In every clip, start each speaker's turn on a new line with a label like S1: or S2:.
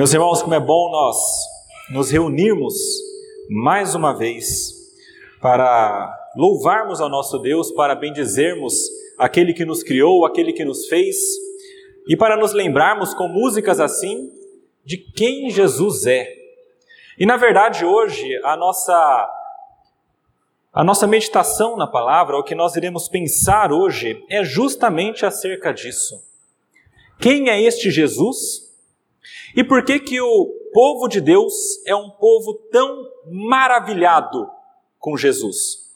S1: Meus irmãos, como é bom nós nos reunirmos mais uma vez para louvarmos ao nosso Deus, para bendizermos aquele que nos criou, aquele que nos fez, e para nos lembrarmos com músicas assim de quem Jesus é. E na verdade, hoje, a nossa a nossa meditação na palavra, o que nós iremos pensar hoje, é justamente acerca disso. Quem é este Jesus? E por que que o povo de Deus é um povo tão maravilhado com Jesus?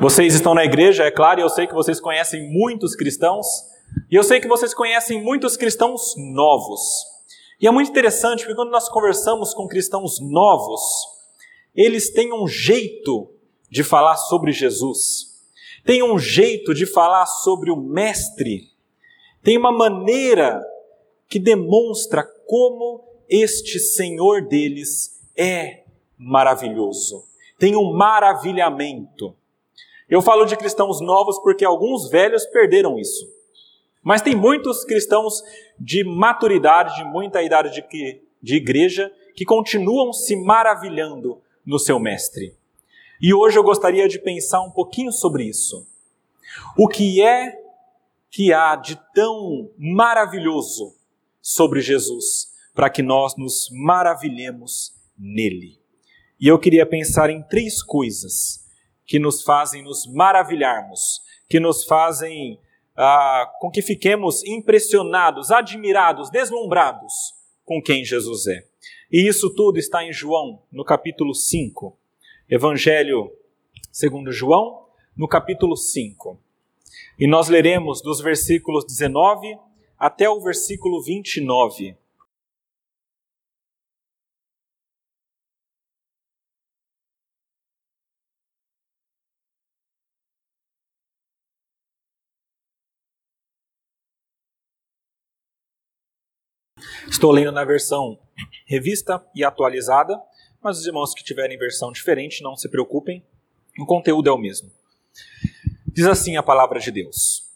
S1: Vocês estão na igreja, é claro, e eu sei que vocês conhecem muitos cristãos, e eu sei que vocês conhecem muitos cristãos novos. E é muito interessante porque quando nós conversamos com cristãos novos, eles têm um jeito de falar sobre Jesus, têm um jeito de falar sobre o Mestre, tem uma maneira que demonstra como este Senhor deles é maravilhoso. Tem um maravilhamento. Eu falo de cristãos novos porque alguns velhos perderam isso. Mas tem muitos cristãos de maturidade, de muita idade de, de igreja, que continuam se maravilhando no seu mestre. E hoje eu gostaria de pensar um pouquinho sobre isso. O que é que há de tão maravilhoso sobre Jesus, para que nós nos maravilhemos nele? E eu queria pensar em três coisas que nos fazem nos maravilharmos, que nos fazem ah, com que fiquemos impressionados, admirados, deslumbrados com quem Jesus é. E isso tudo está em João, no capítulo 5. Evangelho segundo João, no capítulo 5. E nós leremos dos versículos 19 até o versículo 29. Estou lendo na versão revista e atualizada, mas os irmãos que tiverem versão diferente, não se preocupem, o conteúdo é o mesmo. Diz assim a palavra de Deus: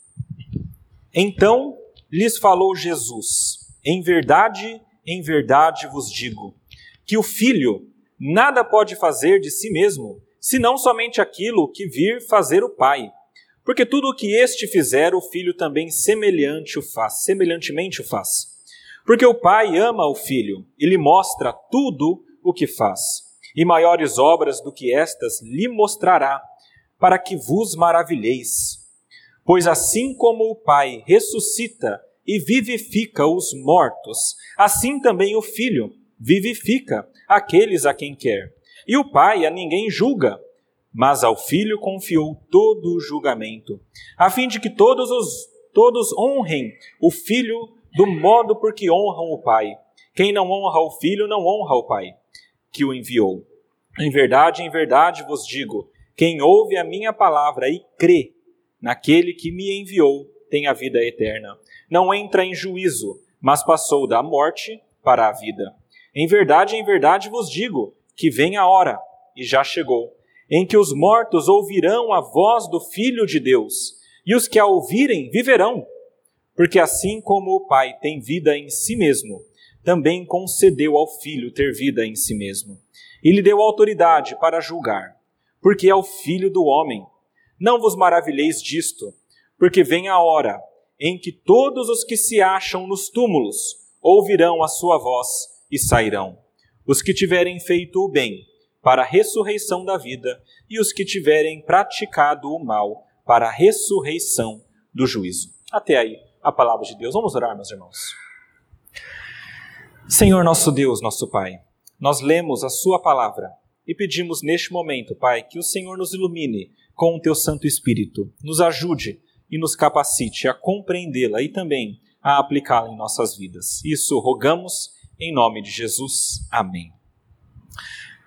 S1: Então lhes falou Jesus: Em verdade, em verdade vos digo, que o filho nada pode fazer de si mesmo, senão somente aquilo que vir fazer o Pai. Porque tudo o que este fizer, o filho também semelhante o faz, semelhantemente o faz. Porque o Pai ama o Filho e lhe mostra tudo o que faz, e maiores obras do que estas lhe mostrará, para que vos maravilheis. Pois assim como o Pai ressuscita e vivifica os mortos, assim também o Filho vivifica aqueles a quem quer. E o Pai a ninguém julga, mas ao Filho confiou todo o julgamento, a fim de que todos os todos honrem o Filho do modo por que honram o Pai. Quem não honra o Filho não honra o Pai, que o enviou. Em verdade, em verdade vos digo: quem ouve a minha palavra e crê naquele que me enviou tem a vida eterna. Não entra em juízo, mas passou da morte para a vida. Em verdade, em verdade vos digo que vem a hora, e já chegou, em que os mortos ouvirão a voz do Filho de Deus, e os que a ouvirem viverão. Porque assim como o Pai tem vida em si mesmo, também concedeu ao Filho ter vida em si mesmo. E lhe deu autoridade para julgar, porque é o Filho do homem. Não vos maravilheis disto, porque vem a hora em que todos os que se acham nos túmulos ouvirão a sua voz e sairão. Os que tiverem feito o bem, para a ressurreição da vida, e os que tiverem praticado o mal, para a ressurreição do juízo. Até aí a palavra de Deus. Vamos orar, meus irmãos. Senhor nosso Deus, nosso Pai, nós lemos a Sua palavra e pedimos neste momento, Pai, que o Senhor nos ilumine com o Teu Santo Espírito, nos ajude e nos capacite a compreendê-la e também a aplicá-la em nossas vidas. Isso rogamos em nome de Jesus. Amém.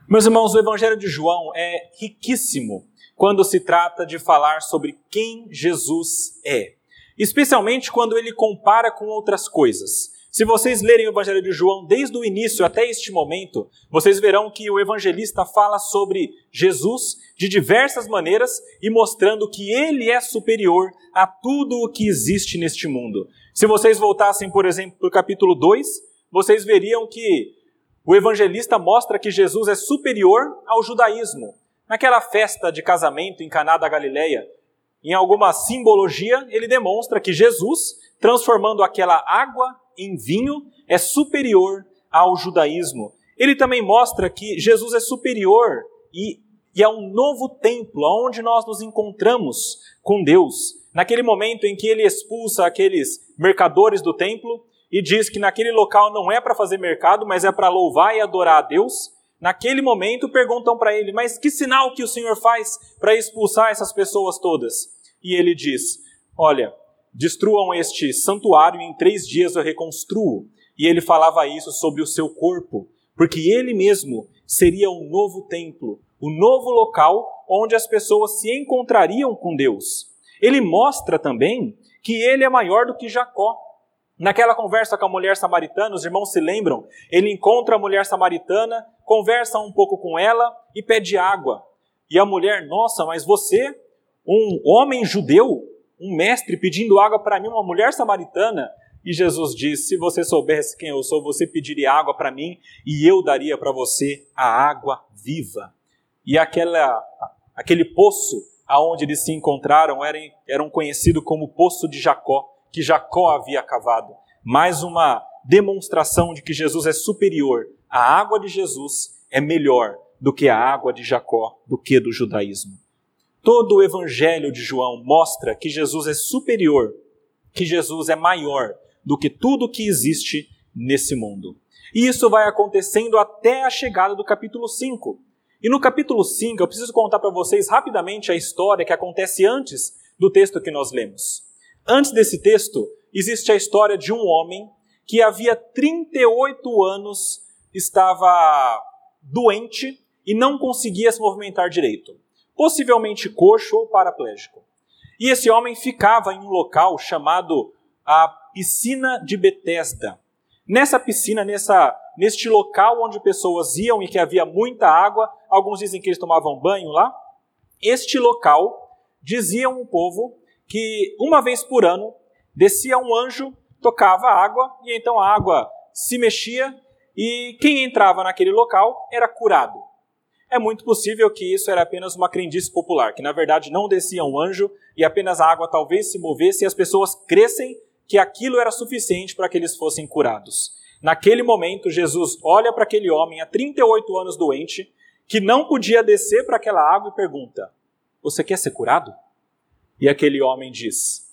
S1: Meus irmãos, o Evangelho de João é riquíssimo quando se trata de falar sobre quem Jesus é especialmente quando ele compara com outras coisas. Se vocês lerem o Evangelho de João desde o início até este momento, vocês verão que o evangelista fala sobre Jesus de diversas maneiras e mostrando que ele é superior a tudo o que existe neste mundo. Se vocês voltassem, por exemplo, para o capítulo 2, vocês veriam que o evangelista mostra que Jesus é superior ao judaísmo. Naquela festa de casamento em Caná da Galileia, em alguma simbologia, ele demonstra que Jesus, transformando aquela água em vinho, é superior ao judaísmo. Ele também mostra que Jesus é superior e, e é um novo templo, onde nós nos encontramos com Deus. Naquele momento em que ele expulsa aqueles mercadores do templo e diz que naquele local não é para fazer mercado, mas é para louvar e adorar a Deus. Naquele momento perguntam para ele: Mas que sinal que o Senhor faz para expulsar essas pessoas todas? E ele diz: Olha, destruam este santuário e em três dias eu reconstruo. E ele falava isso sobre o seu corpo, porque ele mesmo seria um novo templo, o um novo local onde as pessoas se encontrariam com Deus. Ele mostra também que ele é maior do que Jacó. Naquela conversa com a mulher samaritana, os irmãos se lembram, ele encontra a mulher samaritana, conversa um pouco com ela e pede água. E a mulher, nossa, mas você, um homem judeu, um mestre pedindo água para mim, uma mulher samaritana. E Jesus diz: Se você soubesse quem eu sou, você pediria água para mim e eu daria para você a água viva. E aquela, aquele poço aonde eles se encontraram era, era um conhecido como Poço de Jacó, que Jacó havia cavado. Mais uma demonstração de que Jesus é superior. A água de Jesus é melhor do que a água de Jacó, do que do judaísmo. Todo o evangelho de João mostra que Jesus é superior, que Jesus é maior do que tudo que existe nesse mundo. E isso vai acontecendo até a chegada do capítulo 5. E no capítulo 5, eu preciso contar para vocês rapidamente a história que acontece antes do texto que nós lemos. Antes desse texto, existe a história de um homem que havia 38 anos estava doente e não conseguia se movimentar direito possivelmente coxo ou paraplégico. E esse homem ficava em um local chamado a piscina de Betesda. Nessa piscina, nessa, neste local onde pessoas iam e que havia muita água, alguns dizem que eles tomavam banho lá. Este local diziam o povo que uma vez por ano descia um anjo, tocava a água e então a água se mexia e quem entrava naquele local era curado. É muito possível que isso era apenas uma crendice popular, que na verdade não descia um anjo e apenas a água talvez se movesse e as pessoas crescem que aquilo era suficiente para que eles fossem curados. Naquele momento, Jesus olha para aquele homem há 38 anos doente, que não podia descer para aquela água e pergunta: Você quer ser curado? E aquele homem diz: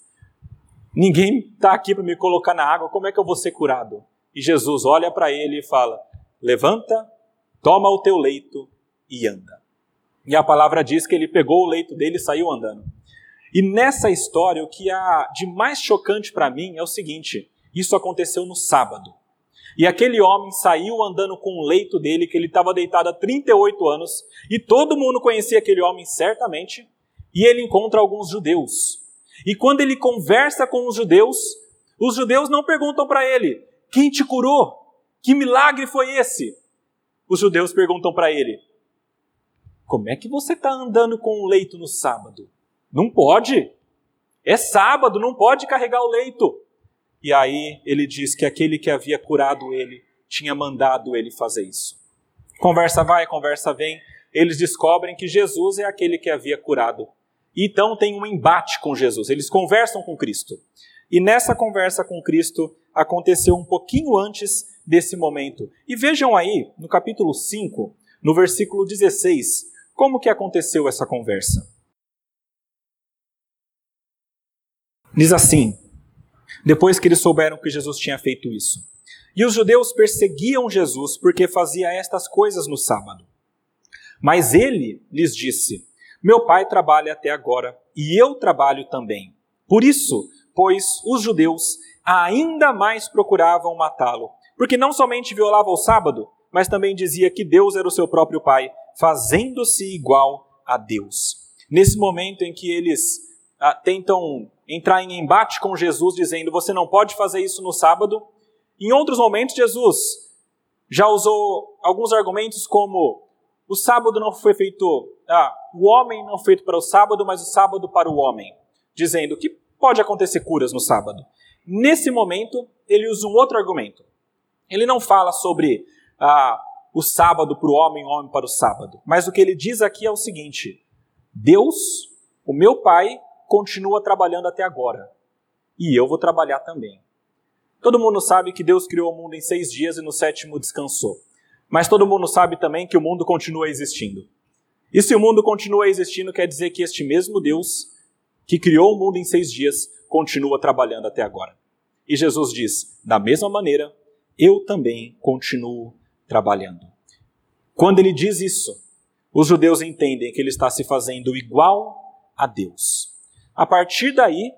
S1: Ninguém está aqui para me colocar na água, como é que eu vou ser curado? E Jesus olha para ele e fala: Levanta, toma o teu leito e anda. E a palavra diz que ele pegou o leito dele e saiu andando. E nessa história, o que há de mais chocante para mim é o seguinte: isso aconteceu no sábado. E aquele homem saiu andando com o leito dele, que ele estava deitado há 38 anos, e todo mundo conhecia aquele homem certamente, e ele encontra alguns judeus. E quando ele conversa com os judeus, os judeus não perguntam para ele: quem te curou? Que milagre foi esse? Os judeus perguntam para ele: como é que você está andando com o leito no sábado? Não pode. É sábado, não pode carregar o leito. E aí ele diz que aquele que havia curado ele tinha mandado ele fazer isso. Conversa vai, conversa vem. Eles descobrem que Jesus é aquele que havia curado. Então tem um embate com Jesus. Eles conversam com Cristo. E nessa conversa com Cristo aconteceu um pouquinho antes desse momento. E vejam aí, no capítulo 5, no versículo 16, como que aconteceu essa conversa? Diz assim: depois que eles souberam que Jesus tinha feito isso. E os judeus perseguiam Jesus porque fazia estas coisas no sábado. Mas ele lhes disse: Meu pai trabalha até agora e eu trabalho também. Por isso, pois os judeus ainda mais procuravam matá-lo, porque não somente violava o sábado, mas também dizia que Deus era o seu próprio pai fazendo-se igual a Deus. Nesse momento em que eles ah, tentam entrar em embate com Jesus, dizendo: Você não pode fazer isso no sábado. Em outros momentos, Jesus já usou alguns argumentos como: o sábado não foi feito, ah, o homem não foi feito para o sábado, mas o sábado para o homem, dizendo que pode acontecer curas no sábado. Nesse momento, ele usa um outro argumento. Ele não fala sobre ah, o sábado para o homem, o homem para o sábado. Mas o que ele diz aqui é o seguinte: Deus, o meu Pai, continua trabalhando até agora. E eu vou trabalhar também. Todo mundo sabe que Deus criou o mundo em seis dias e no sétimo descansou. Mas todo mundo sabe também que o mundo continua existindo. E se o mundo continua existindo, quer dizer que este mesmo Deus, que criou o mundo em seis dias, continua trabalhando até agora. E Jesus diz: da mesma maneira, eu também continuo trabalhando. Quando ele diz isso, os judeus entendem que ele está se fazendo igual a Deus. A partir daí,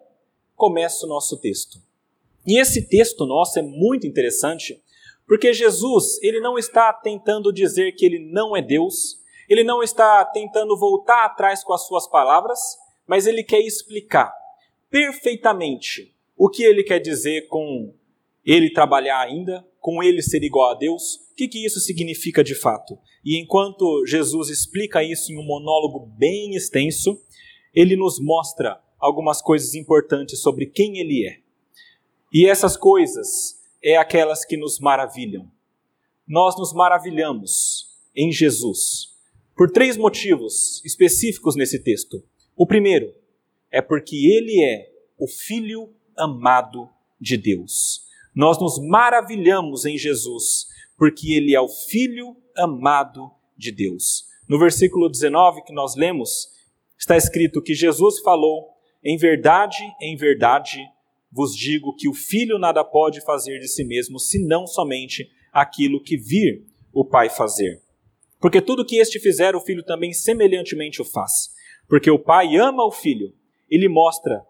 S1: começa o nosso texto. E esse texto nosso é muito interessante, porque Jesus, ele não está tentando dizer que ele não é Deus, ele não está tentando voltar atrás com as suas palavras, mas ele quer explicar perfeitamente o que ele quer dizer com ele trabalhar ainda, com ele ser igual a Deus, que, que isso significa de fato. E enquanto Jesus explica isso em um monólogo bem extenso, ele nos mostra algumas coisas importantes sobre quem ele é. E essas coisas é aquelas que nos maravilham. Nós nos maravilhamos em Jesus por três motivos específicos nesse texto. O primeiro é porque ele é o Filho amado de Deus. Nós nos maravilhamos em Jesus porque ele é o Filho amado de Deus. No versículo 19 que nós lemos, está escrito que Jesus falou: Em verdade, em verdade vos digo que o Filho nada pode fazer de si mesmo, senão somente aquilo que vir o Pai fazer. Porque tudo que este fizer, o filho também semelhantemente o faz. Porque o pai ama o filho e lhe mostra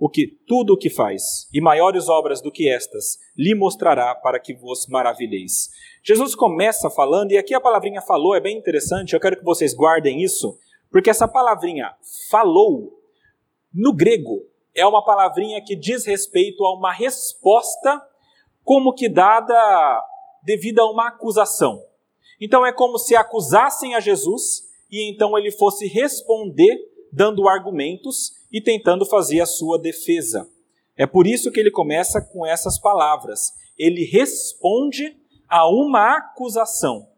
S1: o que tudo o que faz, e maiores obras do que estas lhe mostrará para que vos maravilheis. Jesus começa falando, e aqui a palavrinha falou é bem interessante, eu quero que vocês guardem isso, porque essa palavrinha falou, no grego, é uma palavrinha que diz respeito a uma resposta como que dada devido a uma acusação. Então é como se acusassem a Jesus e então ele fosse responder dando argumentos e tentando fazer a sua defesa. É por isso que ele começa com essas palavras. Ele responde a uma acusação.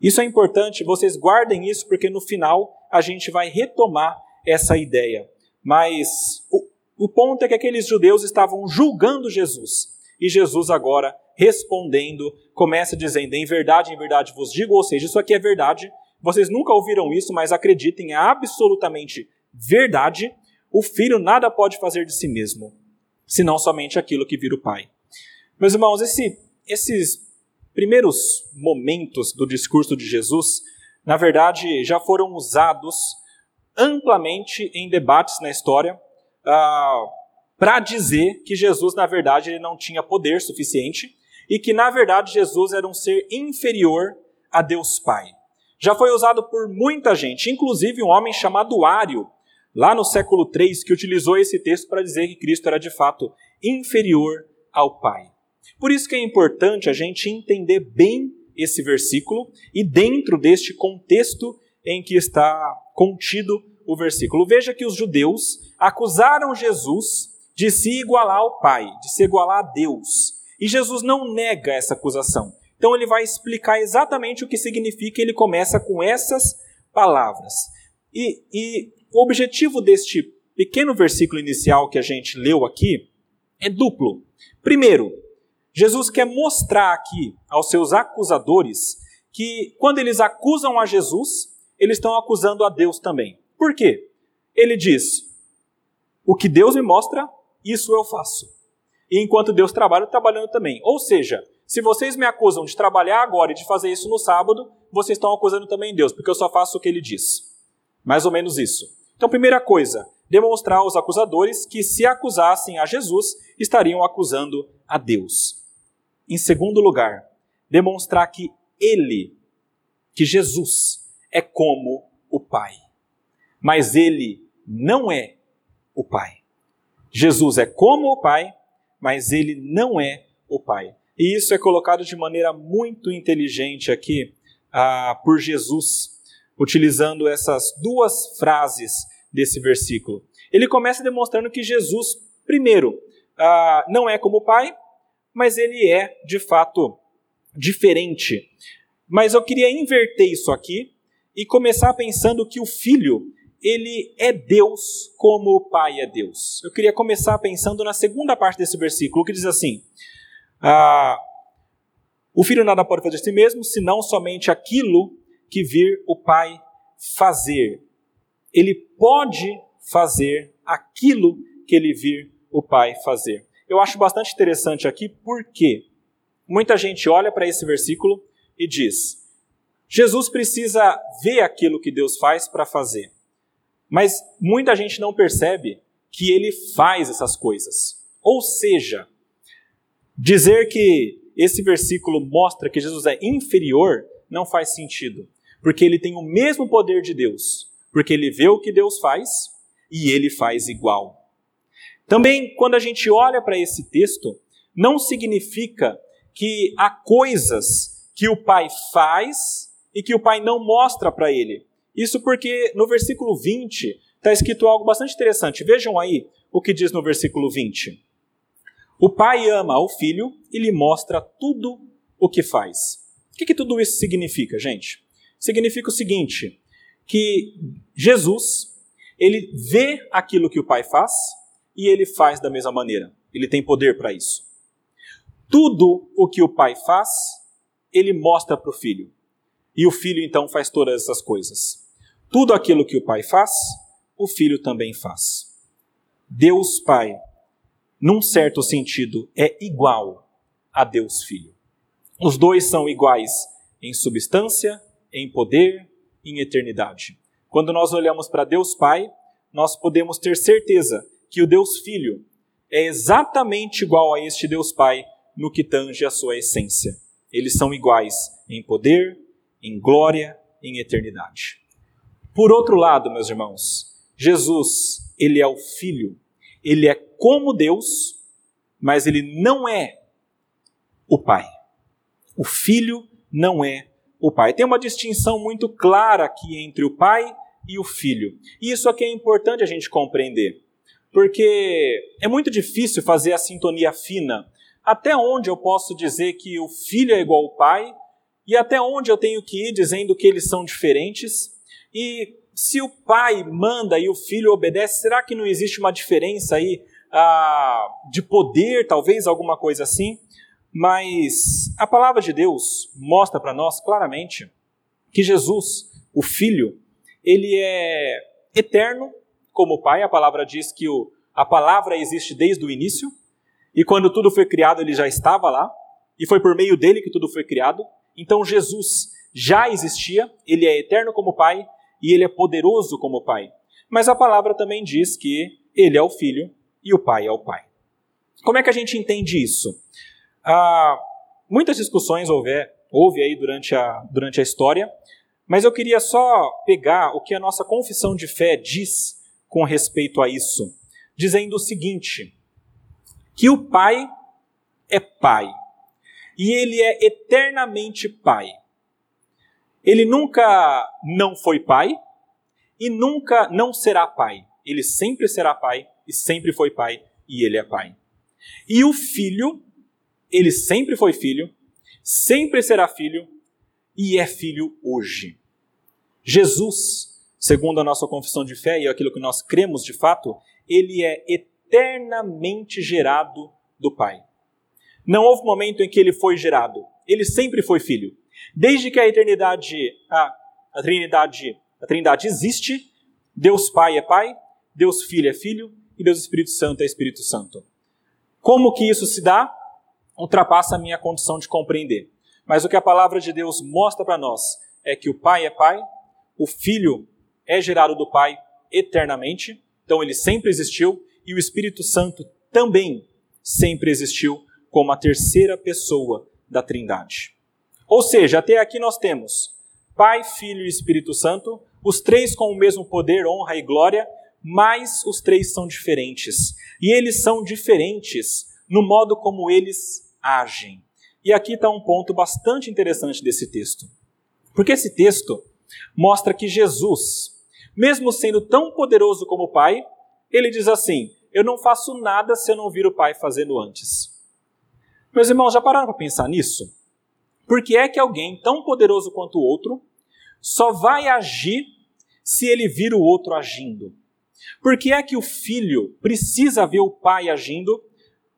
S1: Isso é importante, vocês guardem isso, porque no final a gente vai retomar essa ideia. Mas o, o ponto é que aqueles judeus estavam julgando Jesus. E Jesus agora respondendo, começa dizendo: Em verdade, em verdade vos digo, ou seja, isso aqui é verdade. Vocês nunca ouviram isso, mas acreditem, é absolutamente verdade. O filho nada pode fazer de si mesmo, senão somente aquilo que vira o pai. Meus irmãos, esse, esses primeiros momentos do discurso de Jesus, na verdade, já foram usados amplamente em debates na história. Ah, para dizer que Jesus, na verdade, ele não tinha poder suficiente e que, na verdade, Jesus era um ser inferior a Deus Pai. Já foi usado por muita gente, inclusive um homem chamado Ário, lá no século III, que utilizou esse texto para dizer que Cristo era de fato inferior ao Pai. Por isso que é importante a gente entender bem esse versículo e dentro deste contexto em que está contido o versículo. Veja que os judeus acusaram Jesus de se igualar ao Pai, de se igualar a Deus. E Jesus não nega essa acusação. Então ele vai explicar exatamente o que significa, ele começa com essas palavras. E, e o objetivo deste pequeno versículo inicial que a gente leu aqui é duplo. Primeiro, Jesus quer mostrar aqui aos seus acusadores que quando eles acusam a Jesus, eles estão acusando a Deus também. Por quê? Ele diz: O que Deus me mostra, isso eu faço. E enquanto Deus trabalha, eu trabalhando também. Ou seja, se vocês me acusam de trabalhar agora e de fazer isso no sábado, vocês estão acusando também Deus, porque eu só faço o que ele diz. Mais ou menos isso. Então, primeira coisa, demonstrar aos acusadores que se acusassem a Jesus, estariam acusando a Deus. Em segundo lugar, demonstrar que ele, que Jesus, é como o Pai. Mas ele não é o Pai. Jesus é como o Pai, mas ele não é o Pai. E isso é colocado de maneira muito inteligente aqui ah, por Jesus, utilizando essas duas frases desse versículo. Ele começa demonstrando que Jesus, primeiro, ah, não é como o Pai, mas ele é, de fato, diferente. Mas eu queria inverter isso aqui e começar pensando que o filho, ele é Deus como o pai é Deus. Eu queria começar pensando na segunda parte desse versículo, que diz assim: ah, O filho nada pode fazer de si mesmo, senão somente aquilo que vir o pai fazer. Ele pode fazer aquilo que ele vir o pai fazer. Eu acho bastante interessante aqui porque muita gente olha para esse versículo e diz: Jesus precisa ver aquilo que Deus faz para fazer. Mas muita gente não percebe que ele faz essas coisas. Ou seja, dizer que esse versículo mostra que Jesus é inferior não faz sentido, porque ele tem o mesmo poder de Deus, porque ele vê o que Deus faz e ele faz igual. Também, quando a gente olha para esse texto, não significa que há coisas que o pai faz e que o pai não mostra para ele. Isso porque no versículo 20 está escrito algo bastante interessante. Vejam aí o que diz no versículo 20. O pai ama o filho e lhe mostra tudo o que faz. O que, que tudo isso significa, gente? Significa o seguinte: que Jesus ele vê aquilo que o pai faz e ele faz da mesma maneira. Ele tem poder para isso. Tudo o que o pai faz, ele mostra para o filho. E o filho então faz todas essas coisas. Tudo aquilo que o pai faz, o filho também faz. Deus Pai, num certo sentido, é igual a Deus Filho. Os dois são iguais em substância, em poder, em eternidade. Quando nós olhamos para Deus Pai, nós podemos ter certeza que o Deus Filho é exatamente igual a este Deus Pai no que tange a sua essência. Eles são iguais em poder, em glória, em eternidade. Por outro lado, meus irmãos, Jesus, ele é o Filho, ele é como Deus, mas ele não é o Pai. O Filho não é o Pai. Tem uma distinção muito clara aqui entre o Pai e o Filho. E isso aqui é importante a gente compreender porque é muito difícil fazer a sintonia fina. Até onde eu posso dizer que o filho é igual ao pai, e até onde eu tenho que ir dizendo que eles são diferentes? E se o pai manda e o filho obedece, será que não existe uma diferença aí ah, de poder, talvez alguma coisa assim? Mas a palavra de Deus mostra para nós claramente que Jesus, o Filho, ele é eterno como Pai. A palavra diz que o, a palavra existe desde o início, e quando tudo foi criado, ele já estava lá, e foi por meio dele que tudo foi criado. Então Jesus já existia, ele é eterno como Pai e ele é poderoso como Pai. Mas a palavra também diz que ele é o Filho e o Pai é o Pai. Como é que a gente entende isso? Ah, muitas discussões houve, houve aí durante a, durante a história, mas eu queria só pegar o que a nossa confissão de fé diz com respeito a isso, dizendo o seguinte: que o Pai é Pai e ele é eternamente Pai. Ele nunca não foi Pai e nunca não será Pai. Ele sempre será Pai e sempre foi Pai e ele é Pai. E o Filho, ele sempre foi Filho, sempre será Filho e é Filho hoje. Jesus segundo a nossa confissão de fé e aquilo que nós cremos de fato, ele é eternamente gerado do Pai. Não houve momento em que ele foi gerado. Ele sempre foi filho. Desde que a eternidade, a, a Trindade, a Trindade existe, Deus Pai é Pai, Deus Filho é Filho e Deus Espírito Santo é Espírito Santo. Como que isso se dá? Ultrapassa a minha condição de compreender. Mas o que a palavra de Deus mostra para nós é que o Pai é Pai, o Filho é gerado do Pai eternamente, então ele sempre existiu, e o Espírito Santo também sempre existiu como a terceira pessoa da Trindade. Ou seja, até aqui nós temos Pai, Filho e Espírito Santo, os três com o mesmo poder, honra e glória, mas os três são diferentes. E eles são diferentes no modo como eles agem. E aqui está um ponto bastante interessante desse texto. Porque esse texto mostra que Jesus, mesmo sendo tão poderoso como o Pai, ele diz assim: Eu não faço nada se eu não vir o Pai fazendo antes. Meus irmãos, já pararam para pensar nisso? Por que é que alguém tão poderoso quanto o outro só vai agir se ele vir o outro agindo? Por que é que o filho precisa ver o pai agindo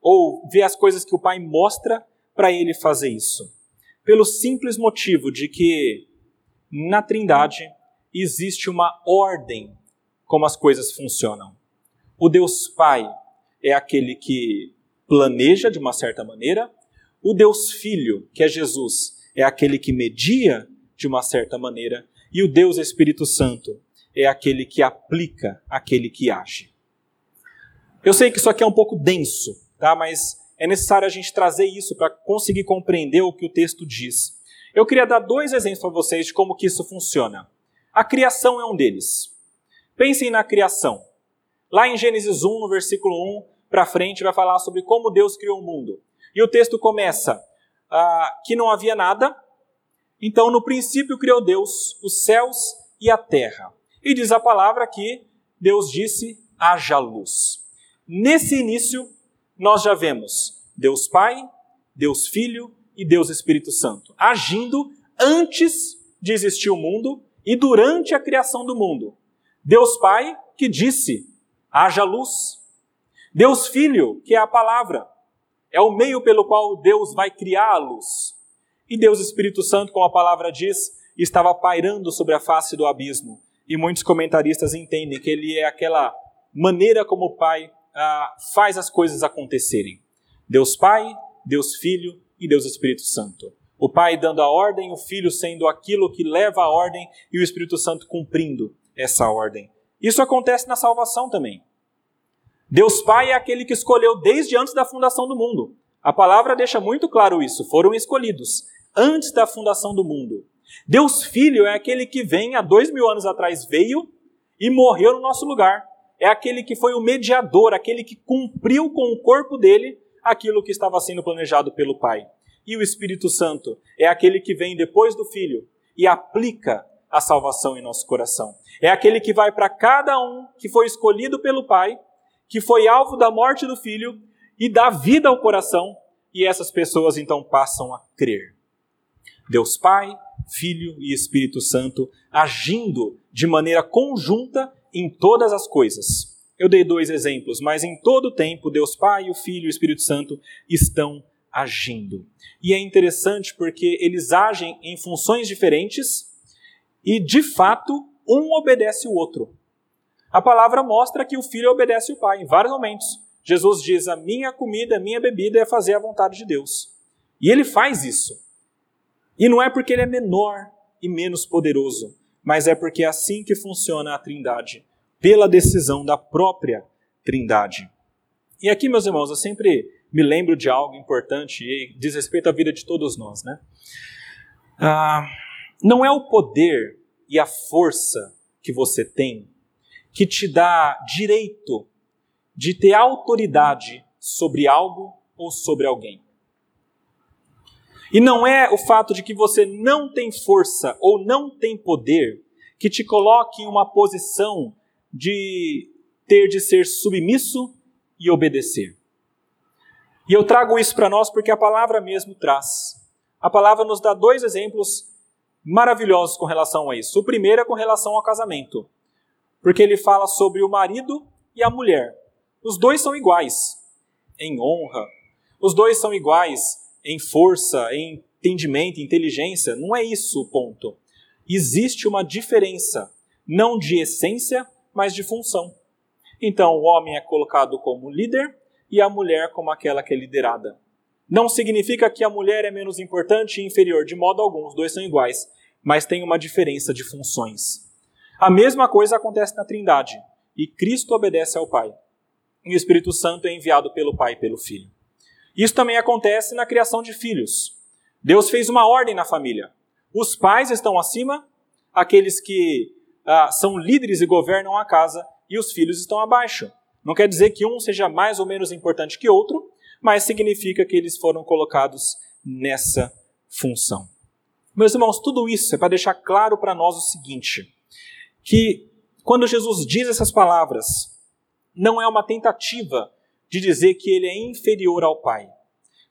S1: ou ver as coisas que o pai mostra para ele fazer isso? Pelo simples motivo de que na Trindade existe uma ordem como as coisas funcionam. O Deus Pai é aquele que planeja de uma certa maneira, o Deus Filho, que é Jesus, é aquele que media de uma certa maneira, e o Deus Espírito Santo é aquele que aplica, aquele que age. Eu sei que isso aqui é um pouco denso, tá? Mas é necessário a gente trazer isso para conseguir compreender o que o texto diz. Eu queria dar dois exemplos para vocês de como que isso funciona. A criação é um deles. Pensem na criação. Lá em Gênesis 1, no versículo 1 para frente, vai falar sobre como Deus criou o mundo. E o texto começa ah, que não havia nada, então no princípio criou Deus os céus e a terra. E diz a palavra que Deus disse: haja luz. Nesse início, nós já vemos Deus Pai, Deus Filho e Deus Espírito Santo agindo antes de existir o mundo e durante a criação do mundo. Deus Pai que disse: haja luz. Deus Filho, que é a palavra, é o meio pelo qual Deus vai luz. E Deus Espírito Santo, como a palavra diz, estava pairando sobre a face do abismo. E muitos comentaristas entendem que ele é aquela maneira como o Pai ah, faz as coisas acontecerem. Deus Pai, Deus Filho e Deus Espírito Santo. O Pai dando a ordem, o Filho sendo aquilo que leva a ordem e o Espírito Santo cumprindo essa ordem. Isso acontece na salvação também. Deus Pai é aquele que escolheu desde antes da fundação do mundo. A palavra deixa muito claro isso. Foram escolhidos antes da fundação do mundo. Deus Filho é aquele que vem há dois mil anos atrás veio e morreu no nosso lugar. É aquele que foi o mediador, aquele que cumpriu com o corpo dele aquilo que estava sendo planejado pelo Pai. E o Espírito Santo é aquele que vem depois do Filho e aplica a salvação em nosso coração. É aquele que vai para cada um que foi escolhido pelo Pai, que foi alvo da morte do Filho, e dá vida ao coração, e essas pessoas então passam a crer. Deus Pai, Filho e Espírito Santo agindo de maneira conjunta em todas as coisas. Eu dei dois exemplos, mas em todo o tempo, Deus Pai, o Filho e o Espírito Santo estão agindo. E é interessante porque eles agem em funções diferentes e, de fato, um obedece o outro. A palavra mostra que o filho obedece o pai em vários momentos. Jesus diz: A minha comida, a minha bebida é fazer a vontade de Deus. E ele faz isso. E não é porque ele é menor e menos poderoso, mas é porque é assim que funciona a Trindade, pela decisão da própria Trindade. E aqui, meus irmãos, eu sempre me lembro de algo importante e diz respeito à vida de todos nós, né? Ah, não é o poder e a força que você tem que te dá direito de ter autoridade sobre algo ou sobre alguém. E não é o fato de que você não tem força ou não tem poder que te coloque em uma posição de ter de ser submisso e obedecer. E eu trago isso para nós porque a palavra mesmo traz. A palavra nos dá dois exemplos maravilhosos com relação a isso. O primeiro é com relação ao casamento, porque ele fala sobre o marido e a mulher. Os dois são iguais em honra, os dois são iguais em força, em entendimento, inteligência. Não é isso o ponto. Existe uma diferença, não de essência, mas de função. Então, o homem é colocado como líder e a mulher como aquela que é liderada. Não significa que a mulher é menos importante e inferior, de modo algum, os dois são iguais, mas tem uma diferença de funções. A mesma coisa acontece na Trindade, e Cristo obedece ao Pai, e o Espírito Santo é enviado pelo Pai e pelo Filho. Isso também acontece na criação de filhos. Deus fez uma ordem na família. Os pais estão acima, aqueles que ah, são líderes e governam a casa, e os filhos estão abaixo. Não quer dizer que um seja mais ou menos importante que outro, mas significa que eles foram colocados nessa função. Meus irmãos, tudo isso é para deixar claro para nós o seguinte: que quando Jesus diz essas palavras, não é uma tentativa de dizer que ele é inferior ao Pai.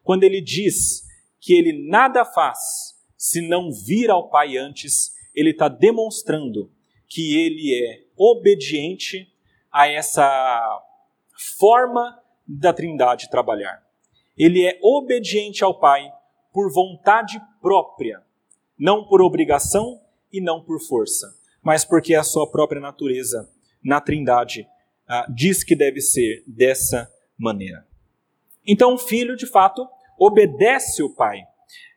S1: quando ele diz que ele nada faz se não vir ao Pai antes, ele está demonstrando que ele é obediente a essa forma da Trindade trabalhar. Ele é obediente ao Pai por vontade própria, não por obrigação e não por força, mas porque a sua própria natureza na Trindade ah, diz que deve ser dessa maneira. Então, o filho, de fato, obedece o pai.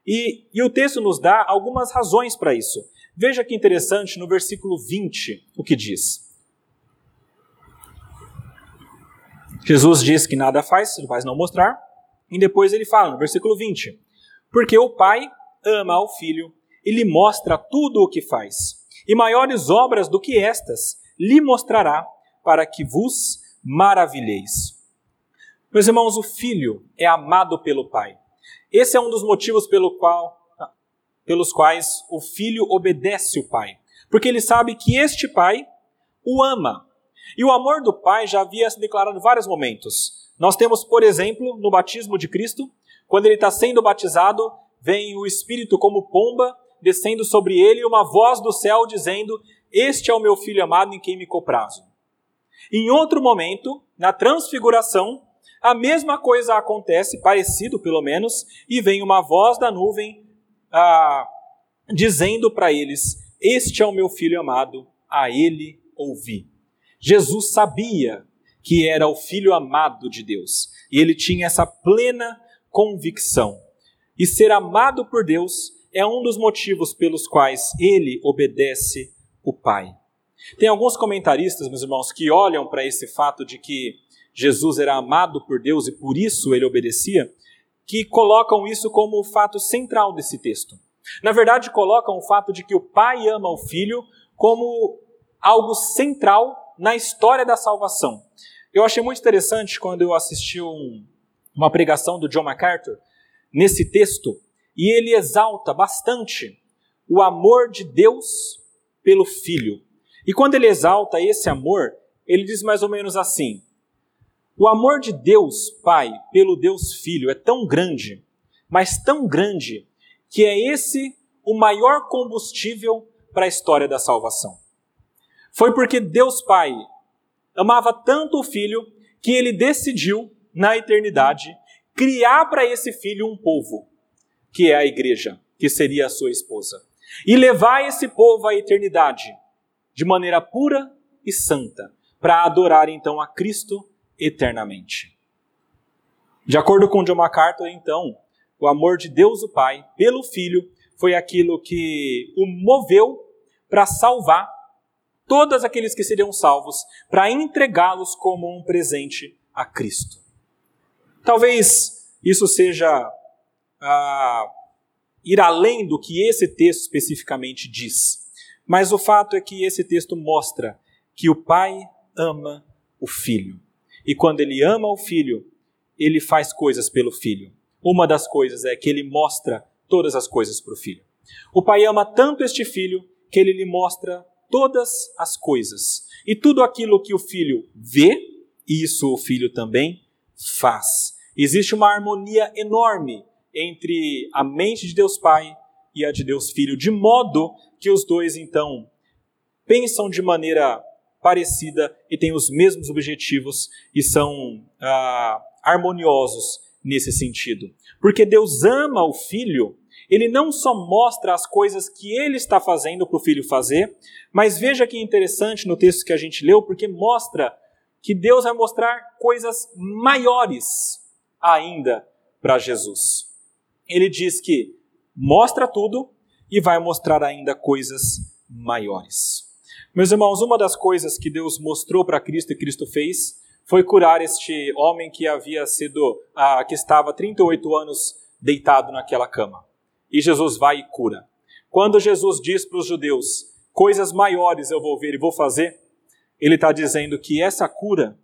S1: E, e o texto nos dá algumas razões para isso. Veja que interessante no versículo 20 o que diz. Jesus diz que nada faz, se faz não mostrar, e depois ele fala no versículo 20: Porque o pai ama ao filho e lhe mostra tudo o que faz, e maiores obras do que estas lhe mostrará, para que vos maravilheis. Meus irmãos, o filho é amado pelo pai. Esse é um dos motivos pelo qual, pelos quais o filho obedece o pai. Porque ele sabe que este pai o ama. E o amor do pai já havia se declarado em vários momentos. Nós temos, por exemplo, no batismo de Cristo, quando ele está sendo batizado, vem o Espírito como pomba descendo sobre ele uma voz do céu dizendo: Este é o meu filho amado em quem me coprazo. Em outro momento, na transfiguração, a mesma coisa acontece, parecido pelo menos, e vem uma voz da nuvem ah, dizendo para eles: Este é o meu filho amado, a ele ouvi. Jesus sabia que era o filho amado de Deus e ele tinha essa plena convicção. E ser amado por Deus é um dos motivos pelos quais ele obedece o Pai. Tem alguns comentaristas, meus irmãos, que olham para esse fato de que Jesus era amado por Deus e por isso ele obedecia, que colocam isso como o fato central desse texto. Na verdade, colocam o fato de que o pai ama o filho como algo central na história da salvação. Eu achei muito interessante quando eu assisti um, uma pregação do John MacArthur nesse texto, e ele exalta bastante o amor de Deus pelo filho. E quando ele exalta esse amor, ele diz mais ou menos assim: o amor de Deus Pai pelo Deus Filho é tão grande, mas tão grande, que é esse o maior combustível para a história da salvação. Foi porque Deus Pai amava tanto o Filho que ele decidiu, na eternidade, criar para esse filho um povo, que é a igreja, que seria a sua esposa, e levar esse povo à eternidade de maneira pura e santa, para adorar então a Cristo eternamente. De acordo com John MacArthur, então, o amor de Deus o Pai pelo Filho foi aquilo que o moveu para salvar todos aqueles que seriam salvos, para entregá-los como um presente a Cristo. Talvez isso seja ah, ir além do que esse texto especificamente diz, mas o fato é que esse texto mostra que o Pai ama o Filho. E quando ele ama o filho, ele faz coisas pelo filho. Uma das coisas é que ele mostra todas as coisas para o filho. O pai ama tanto este filho que ele lhe mostra todas as coisas. E tudo aquilo que o filho vê, isso o filho também faz. Existe uma harmonia enorme entre a mente de Deus Pai e a de Deus Filho, de modo que os dois então pensam de maneira parecida e têm os mesmos objetivos e são ah, harmoniosos nesse sentido. Porque Deus ama o filho, ele não só mostra as coisas que ele está fazendo para o filho fazer, mas veja que interessante no texto que a gente leu, porque mostra que Deus vai mostrar coisas maiores ainda para Jesus. Ele diz que mostra tudo e vai mostrar ainda coisas maiores. Meus irmãos, uma das coisas que Deus mostrou para Cristo e Cristo fez foi curar este homem que havia sido, ah, que estava 38 anos deitado naquela cama. E Jesus vai e cura. Quando Jesus diz para os judeus, coisas maiores eu vou ver e vou fazer, ele está dizendo que essa cura,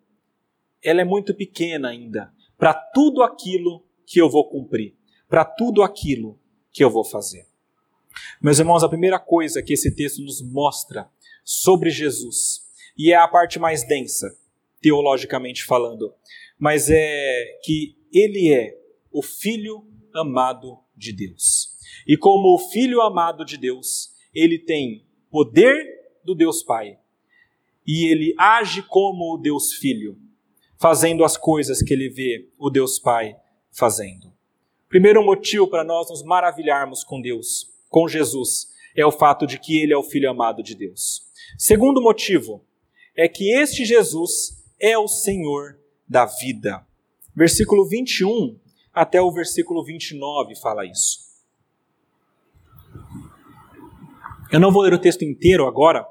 S1: ela é muito pequena ainda, para tudo aquilo que eu vou cumprir, para tudo aquilo que eu vou fazer. Meus irmãos, a primeira coisa que esse texto nos mostra sobre Jesus. E é a parte mais densa, teologicamente falando. Mas é que ele é o Filho amado de Deus. E como o Filho amado de Deus, ele tem poder do Deus Pai. E ele age como o Deus Filho, fazendo as coisas que ele vê o Deus Pai fazendo. Primeiro motivo para nós nos maravilharmos com Deus, com Jesus, é o fato de que ele é o Filho amado de Deus. Segundo motivo é que este Jesus é o Senhor da vida. Versículo 21 até o versículo 29 fala isso. Eu não vou ler o texto inteiro agora,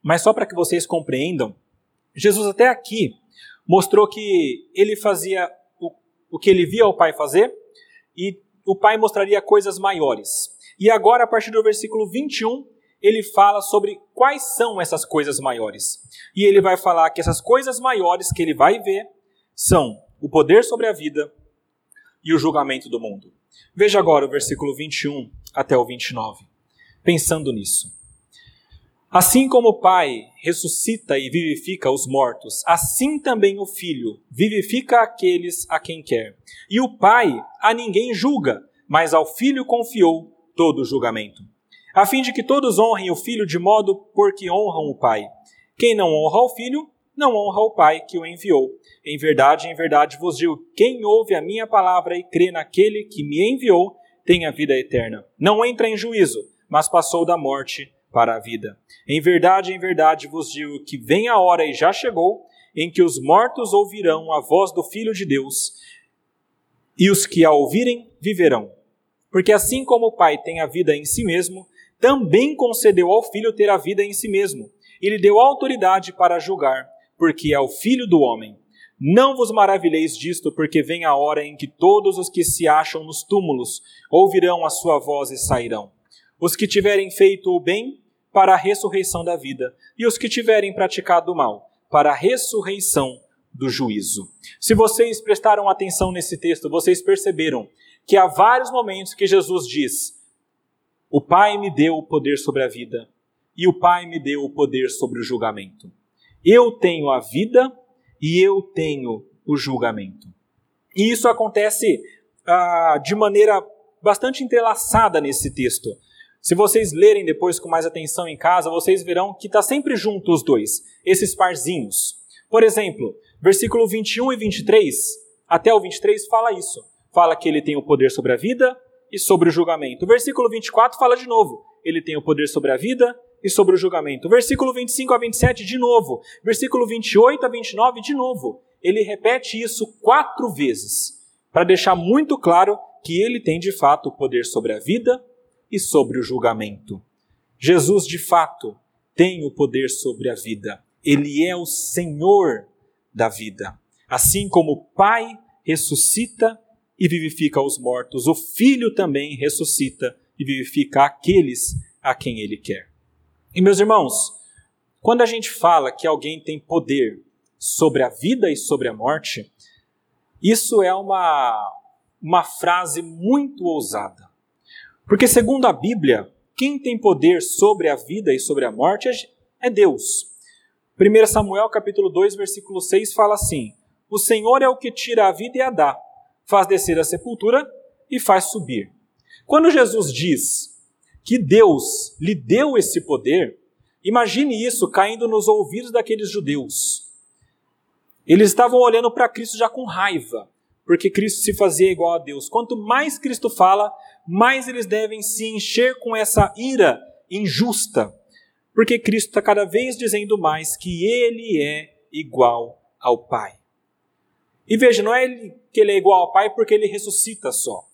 S1: mas só para que vocês compreendam, Jesus até aqui mostrou que ele fazia o, o que ele via o Pai fazer e o Pai mostraria coisas maiores. E agora, a partir do versículo 21, ele fala sobre quais são essas coisas maiores. E ele vai falar que essas coisas maiores que ele vai ver são o poder sobre a vida e o julgamento do mundo. Veja agora o versículo 21 até o 29 pensando nisso. Assim como o Pai ressuscita e vivifica os mortos, assim também o Filho vivifica aqueles a quem quer. E o Pai a ninguém julga, mas ao Filho confiou todo o julgamento, a fim de que todos honrem o Filho de modo por que honram o Pai. Quem não honra o Filho, não honra o Pai que o enviou. Em verdade, em verdade vos digo: quem ouve a minha palavra e crê naquele que me enviou, tem a vida eterna. Não entra em juízo mas passou da morte para a vida. Em verdade, em verdade vos digo que vem a hora e já chegou em que os mortos ouvirão a voz do Filho de Deus, e os que a ouvirem viverão. Porque assim como o Pai tem a vida em si mesmo, também concedeu ao Filho ter a vida em si mesmo, e lhe deu autoridade para julgar, porque é o Filho do homem. Não vos maravilheis disto, porque vem a hora em que todos os que se acham nos túmulos ouvirão a sua voz e sairão os que tiverem feito o bem para a ressurreição da vida, e os que tiverem praticado o mal para a ressurreição do juízo. Se vocês prestaram atenção nesse texto, vocês perceberam que há vários momentos que Jesus diz: O Pai me deu o poder sobre a vida, e o Pai me deu o poder sobre o julgamento. Eu tenho a vida e eu tenho o julgamento. E isso acontece ah, de maneira bastante entrelaçada nesse texto. Se vocês lerem depois com mais atenção em casa, vocês verão que está sempre junto os dois, esses parzinhos. Por exemplo, versículo 21 e 23, até o 23 fala isso. Fala que ele tem o poder sobre a vida e sobre o julgamento. O versículo 24 fala de novo, ele tem o poder sobre a vida e sobre o julgamento. Versículo 25 a 27 de novo. Versículo 28 a 29 de novo. Ele repete isso quatro vezes, para deixar muito claro que ele tem de fato o poder sobre a vida e sobre o julgamento. Jesus, de fato, tem o poder sobre a vida. Ele é o Senhor da vida. Assim como o Pai ressuscita e vivifica os mortos, o Filho também ressuscita e vivifica aqueles a quem ele quer. E meus irmãos, quando a gente fala que alguém tem poder sobre a vida e sobre a morte, isso é uma, uma frase muito ousada. Porque, segundo a Bíblia, quem tem poder sobre a vida e sobre a morte é Deus. 1 Samuel capítulo 2, versículo 6 fala assim: O Senhor é o que tira a vida e a dá, faz descer a sepultura e faz subir. Quando Jesus diz que Deus lhe deu esse poder, imagine isso caindo nos ouvidos daqueles judeus. Eles estavam olhando para Cristo já com raiva, porque Cristo se fazia igual a Deus. Quanto mais Cristo fala, mais eles devem se encher com essa ira injusta, porque Cristo está cada vez dizendo mais que ele é igual ao Pai. E veja, não é que ele é igual ao Pai porque ele ressuscita só.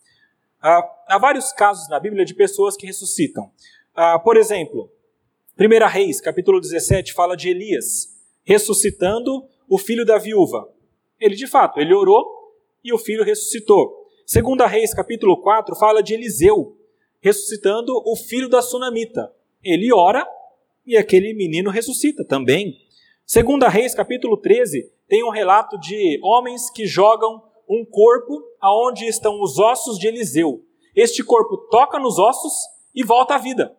S1: Há, há vários casos na Bíblia de pessoas que ressuscitam. Ah, por exemplo, 1 Reis, capítulo 17, fala de Elias ressuscitando o filho da viúva. Ele, de fato, ele orou e o filho ressuscitou. Segunda Reis, capítulo 4, fala de Eliseu ressuscitando o filho da sunamita. Ele ora e aquele menino ressuscita também. Segunda Reis, capítulo 13, tem um relato de homens que jogam um corpo aonde estão os ossos de Eliseu. Este corpo toca nos ossos e volta à vida.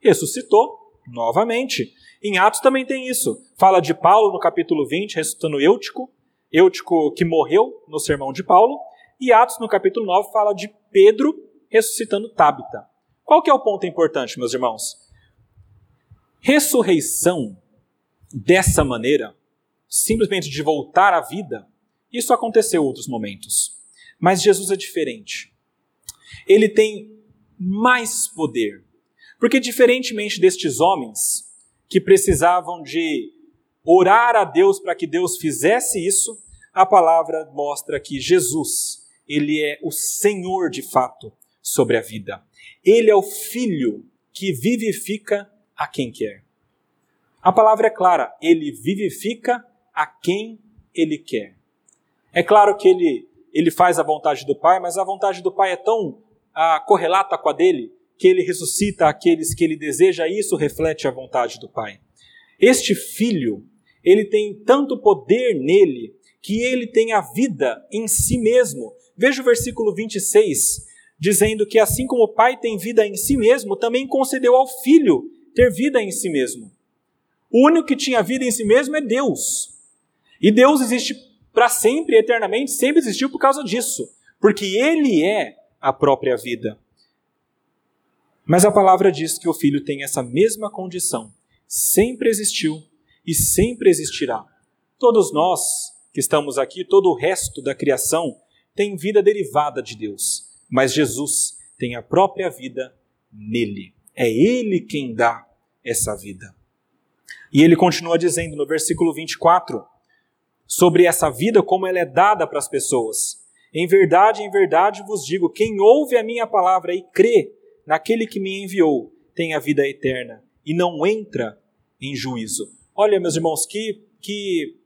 S1: Ressuscitou novamente. Em Atos também tem isso. Fala de Paulo no capítulo 20, ressuscitando Eutico, Eutico que morreu no sermão de Paulo, E Atos, no capítulo 9, fala de Pedro ressuscitando Tábita. Qual que é o ponto importante, meus irmãos? Ressurreição dessa maneira, simplesmente de voltar à vida, isso aconteceu em outros momentos. Mas Jesus é diferente. Ele tem mais poder. Porque, diferentemente destes homens que precisavam de orar a Deus para que Deus fizesse isso, a palavra mostra que Jesus, ele é o Senhor de fato sobre a vida. Ele é o Filho que vivifica a quem quer. A palavra é clara, ele vivifica a quem ele quer. É claro que ele, ele faz a vontade do Pai, mas a vontade do Pai é tão ah, correlata com a dele que ele ressuscita aqueles que ele deseja, e isso reflete a vontade do Pai. Este filho, ele tem tanto poder nele que ele tem a vida em si mesmo. Veja o versículo 26, dizendo que assim como o Pai tem vida em si mesmo, também concedeu ao Filho ter vida em si mesmo. O único que tinha vida em si mesmo é Deus. E Deus existe para sempre, eternamente, sempre existiu por causa disso, porque Ele é a própria vida. Mas a palavra diz que o Filho tem essa mesma condição, sempre existiu e sempre existirá. Todos nós que estamos aqui, todo o resto da criação, tem vida derivada de Deus, mas Jesus tem a própria vida nele. É Ele quem dá essa vida. E ele continua dizendo no versículo 24 sobre essa vida, como ela é dada para as pessoas. Em verdade, em verdade vos digo: quem ouve a minha palavra e crê naquele que me enviou, tem a vida eterna e não entra em juízo. Olha, meus irmãos, que, que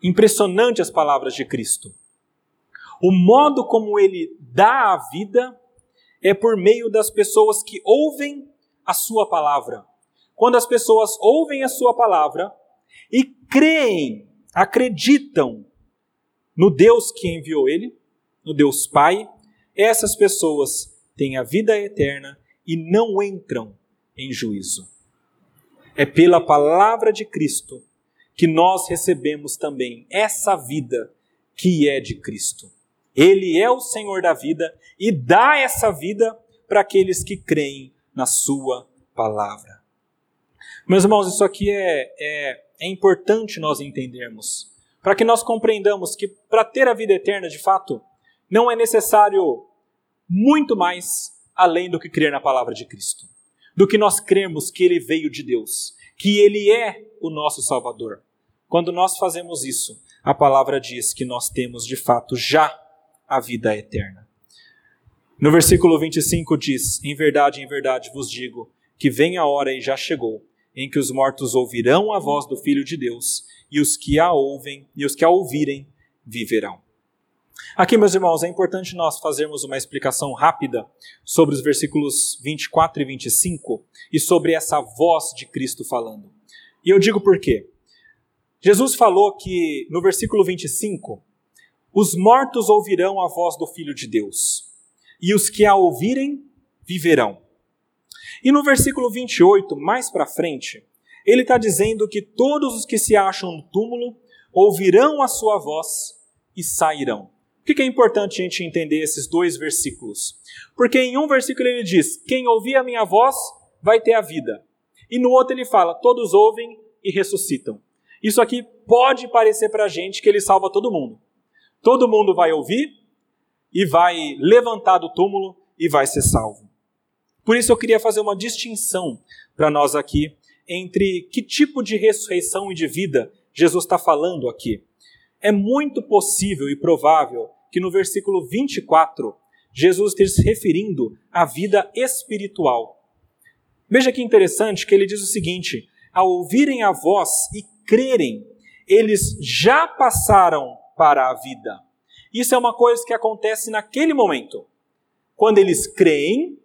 S1: impressionante as palavras de Cristo. O modo como ele dá a vida é por meio das pessoas que ouvem a sua palavra. Quando as pessoas ouvem a sua palavra e creem, acreditam no Deus que enviou ele, no Deus Pai, essas pessoas têm a vida eterna e não entram em juízo. É pela palavra de Cristo que nós recebemos também essa vida que é de Cristo. Ele é o Senhor da vida e dá essa vida para aqueles que creem na Sua palavra. Meus irmãos, isso aqui é, é, é importante nós entendermos, para que nós compreendamos que para ter a vida eterna de fato, não é necessário muito mais além do que crer na palavra de Cristo, do que nós cremos que Ele veio de Deus, que Ele é o nosso Salvador. Quando nós fazemos isso, a palavra diz que nós temos de fato já a vida eterna. No versículo 25 diz: Em verdade, em verdade vos digo que vem a hora e já chegou, em que os mortos ouvirão a voz do Filho de Deus, e os que a ouvem e os que a ouvirem viverão. Aqui, meus irmãos, é importante nós fazermos uma explicação rápida sobre os versículos 24 e 25 e sobre essa voz de Cristo falando. E eu digo por quê? Jesus falou que no versículo 25 os mortos ouvirão a voz do Filho de Deus, e os que a ouvirem viverão. E no versículo 28, mais para frente, ele está dizendo que todos os que se acham no túmulo ouvirão a sua voz e sairão. Por que é importante a gente entender esses dois versículos? Porque em um versículo ele diz: Quem ouvir a minha voz vai ter a vida. E no outro ele fala: Todos ouvem e ressuscitam. Isso aqui pode parecer para a gente que ele salva todo mundo. Todo mundo vai ouvir e vai levantar do túmulo e vai ser salvo. Por isso eu queria fazer uma distinção para nós aqui entre que tipo de ressurreição e de vida Jesus está falando aqui. É muito possível e provável que no versículo 24 Jesus esteja se referindo à vida espiritual. Veja que interessante que ele diz o seguinte: ao ouvirem a voz e crerem, eles já passaram para a vida. Isso é uma coisa que acontece naquele momento. Quando eles creem,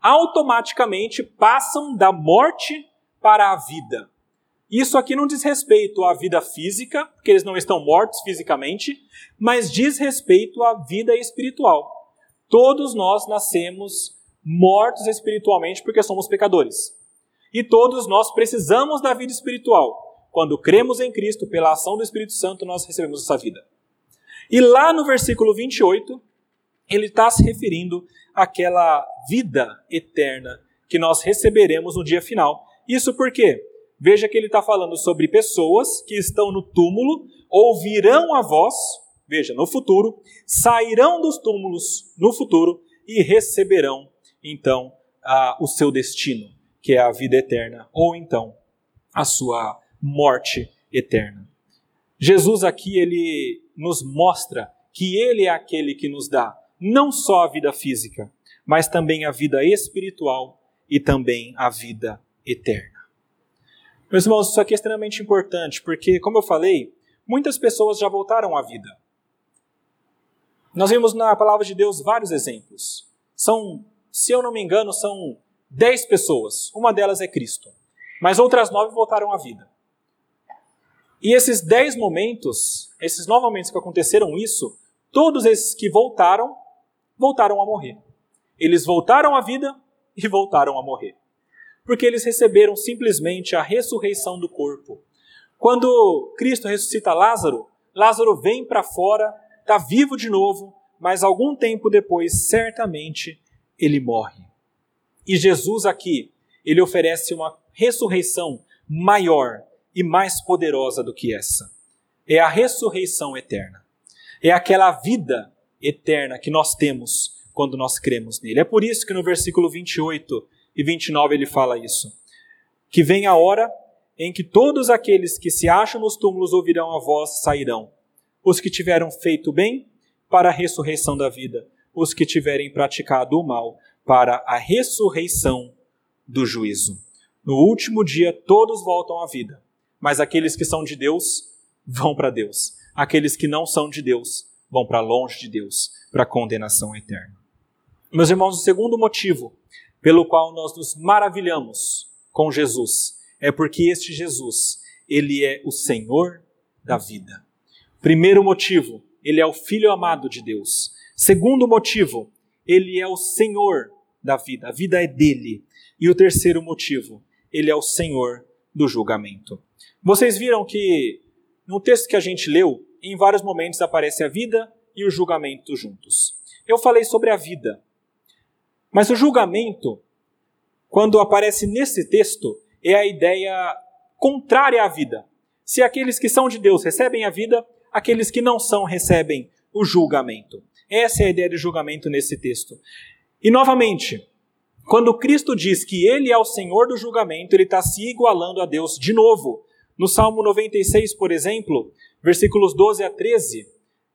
S1: automaticamente passam da morte para a vida. Isso aqui não diz respeito à vida física, porque eles não estão mortos fisicamente, mas diz respeito à vida espiritual. Todos nós nascemos mortos espiritualmente porque somos pecadores. E todos nós precisamos da vida espiritual. Quando cremos em Cristo, pela ação do Espírito Santo, nós recebemos essa vida. E lá no versículo 28, ele está se referindo àquela vida eterna que nós receberemos no dia final. Isso porque, veja que ele está falando sobre pessoas que estão no túmulo, ouvirão a voz, veja, no futuro, sairão dos túmulos no futuro e receberão, então, a, o seu destino, que é a vida eterna, ou então a sua morte eterna. Jesus aqui ele nos mostra que ele é aquele que nos dá não só a vida física, mas também a vida espiritual e também a vida eterna. Meus irmãos, isso aqui é extremamente importante, porque, como eu falei, muitas pessoas já voltaram à vida. Nós vimos na palavra de Deus vários exemplos. São, se eu não me engano, são dez pessoas. Uma delas é Cristo. Mas outras nove voltaram à vida. E esses dez momentos, esses nove momentos que aconteceram isso, todos esses que voltaram, voltaram a morrer. Eles voltaram à vida e voltaram a morrer. Porque eles receberam simplesmente a ressurreição do corpo. Quando Cristo ressuscita Lázaro, Lázaro vem para fora, está vivo de novo, mas algum tempo depois, certamente, ele morre. E Jesus aqui, ele oferece uma ressurreição maior e mais poderosa do que essa. É a ressurreição eterna. É aquela vida eterna que nós temos quando nós cremos nele. É por isso que no versículo 28 e 29 ele fala isso. Que vem a hora em que todos aqueles que se acham nos túmulos ouvirão a voz sairão. Os que tiveram feito bem para a ressurreição da vida, os que tiverem praticado o mal para a ressurreição do juízo. No último dia todos voltam à vida, mas aqueles que são de Deus vão para Deus. Aqueles que não são de Deus vão para longe de Deus, para a condenação eterna. Meus irmãos, o segundo motivo pelo qual nós nos maravilhamos com Jesus é porque este Jesus, ele é o Senhor da vida. Primeiro motivo, ele é o Filho amado de Deus. Segundo motivo, ele é o Senhor da vida, a vida é dele. E o terceiro motivo, ele é o Senhor do julgamento. Vocês viram que no texto que a gente leu, em vários momentos aparece a vida e o julgamento juntos. Eu falei sobre a vida, mas o julgamento, quando aparece nesse texto, é a ideia contrária à vida. Se aqueles que são de Deus recebem a vida, aqueles que não são recebem o julgamento. Essa é a ideia de julgamento nesse texto. E novamente, quando Cristo diz que Ele é o Senhor do julgamento, Ele está se igualando a Deus de novo. No Salmo 96, por exemplo, versículos 12 a 13,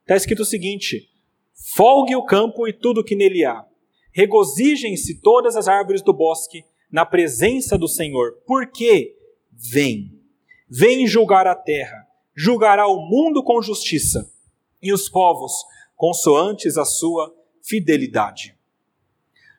S1: está escrito o seguinte: Folgue o campo e tudo que nele há, Regozijem-se todas as árvores do bosque na presença do Senhor, porque vem, vem julgar a terra, julgará o mundo com justiça e os povos consoantes a sua fidelidade.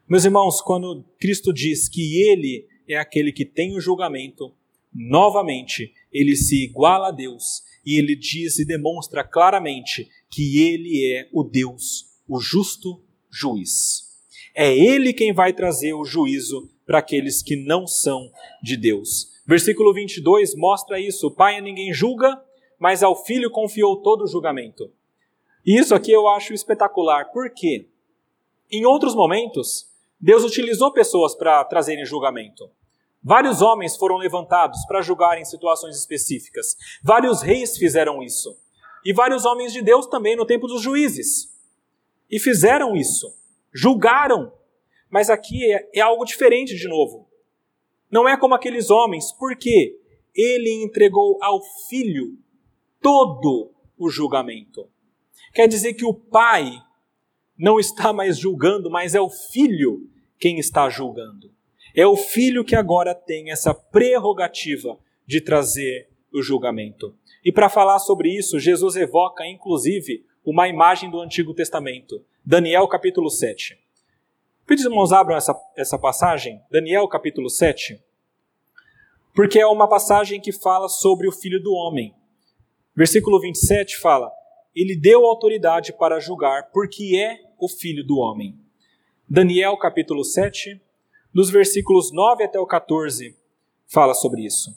S1: Meus irmãos, quando Cristo diz que Ele é aquele que tem o julgamento, novamente ele se iguala a Deus e ele diz e demonstra claramente que Ele é o Deus, o justo juiz. É Ele quem vai trazer o juízo para aqueles que não são de Deus. Versículo 22 mostra isso. O pai a ninguém julga, mas ao filho confiou todo o julgamento. E isso aqui eu acho espetacular. Por quê? Em outros momentos, Deus utilizou pessoas para trazerem julgamento. Vários homens foram levantados para julgar em situações específicas. Vários reis fizeram isso. E vários homens de Deus também no tempo dos juízes. E fizeram isso julgaram. Mas aqui é, é algo diferente de novo. Não é como aqueles homens, porque ele entregou ao filho todo o julgamento. Quer dizer que o pai não está mais julgando, mas é o filho quem está julgando. É o filho que agora tem essa prerrogativa de trazer o julgamento. E para falar sobre isso, Jesus evoca inclusive uma imagem do Antigo Testamento. Daniel capítulo 7. Pedir irmãos abram essa, essa passagem, Daniel capítulo 7, porque é uma passagem que fala sobre o Filho do Homem. Versículo 27 fala: Ele deu autoridade para julgar, porque é o Filho do Homem. Daniel capítulo 7, dos versículos 9 até o 14, fala sobre isso.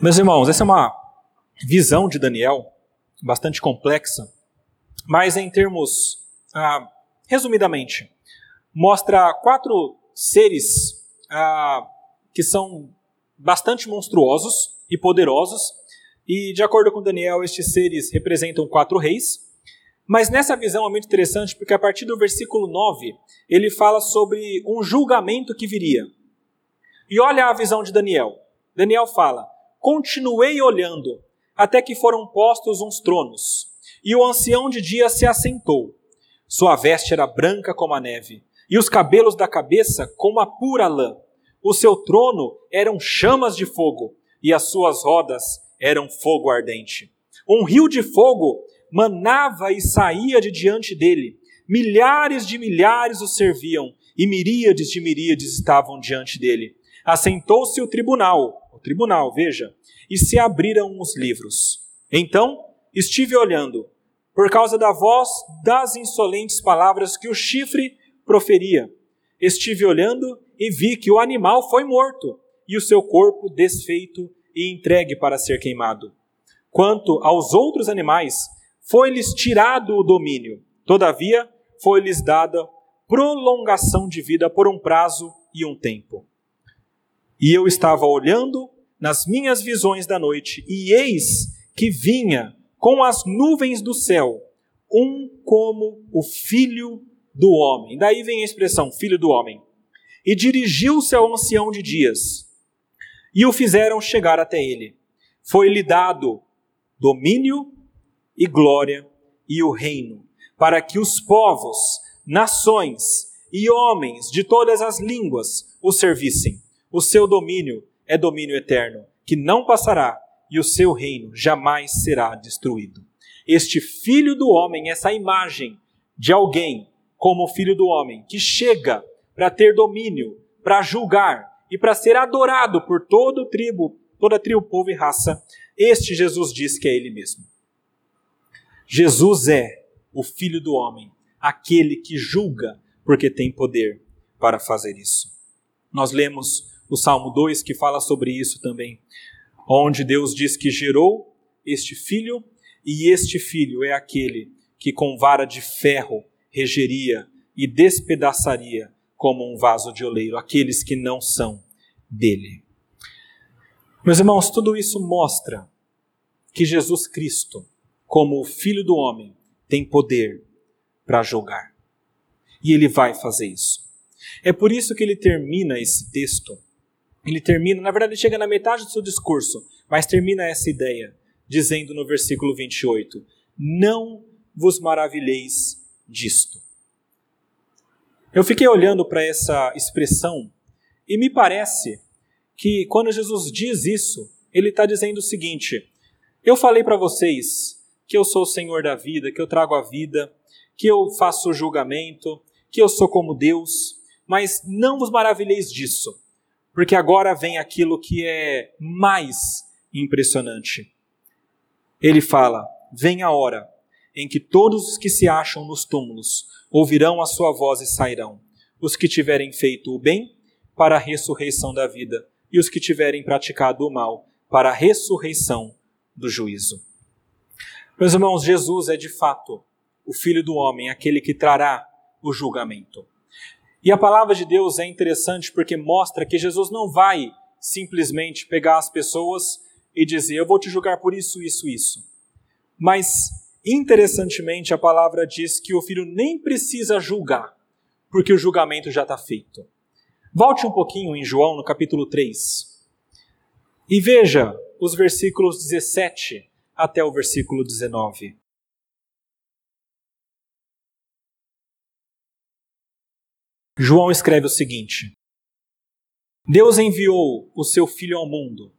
S1: Meus irmãos, essa é uma visão de Daniel bastante complexa, mas em termos, ah, resumidamente, mostra quatro seres ah, que são bastante monstruosos e poderosos, e de acordo com Daniel, estes seres representam quatro reis. Mas nessa visão é muito interessante porque a partir do versículo 9, ele fala sobre um julgamento que viria. E olha a visão de Daniel. Daniel fala: Continuei olhando, até que foram postos uns tronos, e o ancião de dia se assentou. Sua veste era branca como a neve, e os cabelos da cabeça como a pura lã. O seu trono eram chamas de fogo, e as suas rodas eram fogo ardente. Um rio de fogo manava e saía de diante dele. Milhares de milhares o serviam, e miríades de miríades estavam diante dele. Assentou-se o tribunal, tribunal, veja, e se abriram os livros. Então estive olhando, por causa da voz das insolentes palavras que o chifre proferia. Estive olhando e vi que o animal foi morto, e o seu corpo desfeito e entregue para ser queimado. Quanto aos outros animais, foi-lhes tirado o domínio. Todavia, foi-lhes dada prolongação de vida por um prazo e um tempo. E eu estava olhando nas minhas visões da noite, e eis que vinha com as nuvens do céu um como o filho do homem. Daí vem a expressão filho do homem. E dirigiu-se ao ancião de dias, e o fizeram chegar até ele. Foi-lhe dado domínio e glória e o reino, para que os povos, nações e homens de todas as línguas o servissem. O seu domínio é domínio eterno, que não passará, e o seu reino jamais será destruído. Este filho do homem, essa imagem de alguém como o filho do homem, que chega para ter domínio, para julgar e para ser adorado por todo tribo, toda tribo, povo e raça, este Jesus diz que é ele mesmo. Jesus é o filho do homem, aquele que julga porque tem poder para fazer isso. Nós lemos o Salmo 2 que fala sobre isso também, onde Deus diz que gerou este filho e este filho é aquele que com vara de ferro regeria e despedaçaria como um vaso de oleiro aqueles que não são dele. Meus irmãos, tudo isso mostra que Jesus Cristo, como o Filho do Homem, tem poder para julgar. E ele vai fazer isso. É por isso que ele termina esse texto ele termina, na verdade, ele chega na metade do seu discurso, mas termina essa ideia, dizendo no versículo 28: Não vos maravilheis disto. Eu fiquei olhando para essa expressão e me parece que quando Jesus diz isso, ele está dizendo o seguinte: Eu falei para vocês que eu sou o Senhor da vida, que eu trago a vida, que eu faço o julgamento, que eu sou como Deus, mas não vos maravilheis disso porque agora vem aquilo que é mais impressionante. Ele fala: Vem a hora em que todos os que se acham nos túmulos ouvirão a sua voz e sairão, os que tiverem feito o bem para a ressurreição da vida, e os que tiverem praticado o mal para a ressurreição do juízo. Meus irmãos, Jesus é de fato o Filho do Homem, aquele que trará o julgamento. E a palavra de Deus é interessante porque mostra que Jesus não vai simplesmente pegar as pessoas e dizer: Eu vou te julgar por isso, isso, isso. Mas, interessantemente, a palavra diz que o filho nem precisa julgar, porque o julgamento já está feito. Volte um pouquinho em João, no capítulo 3, e veja os versículos 17 até o versículo 19. João escreve o seguinte: Deus enviou o seu Filho ao mundo,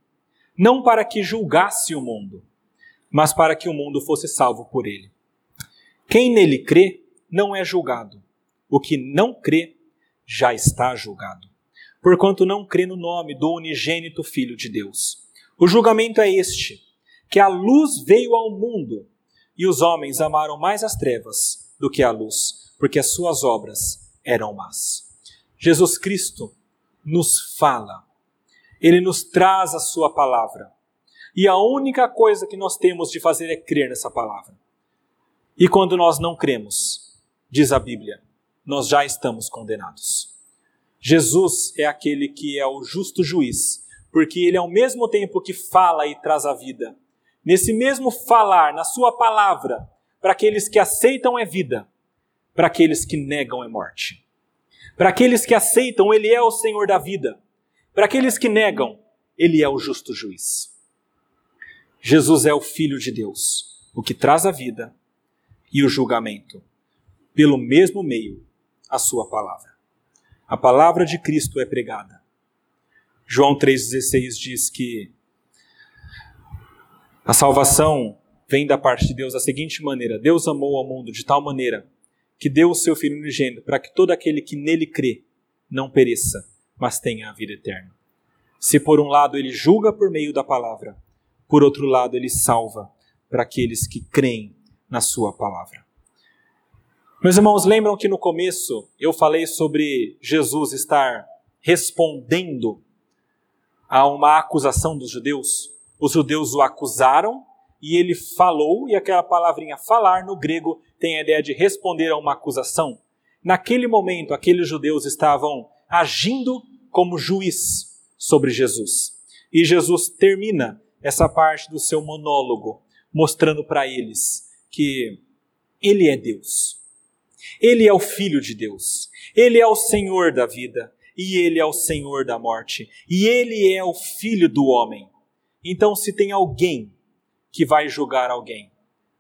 S1: não para que julgasse o mundo, mas para que o mundo fosse salvo por ele. Quem nele crê não é julgado. O que não crê já está julgado, porquanto não crê no nome do unigênito Filho de Deus. O julgamento é este: que a luz veio ao mundo e os homens amaram mais as trevas do que a luz, porque as suas obras eram más. Jesus Cristo nos fala, ele nos traz a sua palavra, E a única coisa que nós temos de fazer é crer nessa palavra. E quando nós não cremos, diz a Bíblia, nós já estamos condenados. Jesus é aquele que é o justo juiz, porque ele ao mesmo tempo que fala e traz a vida, nesse mesmo falar, na sua palavra, para aqueles que aceitam é vida, para aqueles que negam é morte. Para aqueles que aceitam, ele é o Senhor da vida. Para aqueles que negam, ele é o justo juiz. Jesus é o Filho de Deus, o que traz a vida e o julgamento, pelo mesmo meio, a sua palavra. A palavra de Cristo é pregada. João 3,16 diz que a salvação vem da parte de Deus da seguinte maneira: Deus amou ao mundo de tal maneira que deu o seu Filho unigênito para que todo aquele que nele crê não pereça, mas tenha a vida eterna. Se por um lado ele julga por meio da palavra, por outro lado, ele salva para aqueles que creem na sua palavra. Meus irmãos, lembram que no começo eu falei sobre Jesus estar respondendo a uma acusação dos judeus? Os judeus o acusaram e ele falou, e aquela palavrinha falar no grego tem a ideia de responder a uma acusação. Naquele momento, aqueles judeus estavam agindo como juiz sobre Jesus. E Jesus termina essa parte do seu monólogo, mostrando para eles que Ele é Deus. Ele é o Filho de Deus. Ele é o Senhor da vida. E Ele é o Senhor da morte. E Ele é o Filho do homem. Então, se tem alguém que vai julgar alguém,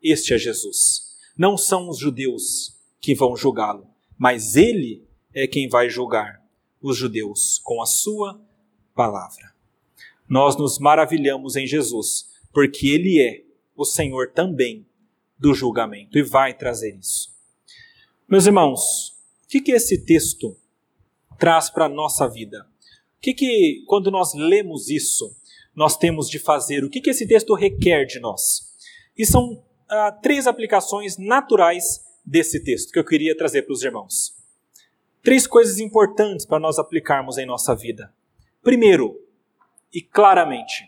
S1: este é Jesus. Não são os judeus que vão julgá-lo, mas Ele é quem vai julgar os judeus com a sua palavra nós nos maravilhamos em Jesus, porque Ele é o Senhor também do julgamento e vai trazer isso. Meus irmãos, o que, que esse texto traz para a nossa vida? O que, que, quando nós lemos isso, nós temos de fazer? O que, que esse texto requer de nós? E são ah, três aplicações naturais desse texto que eu queria trazer para os irmãos. Três coisas importantes para nós aplicarmos em nossa vida. Primeiro, e claramente: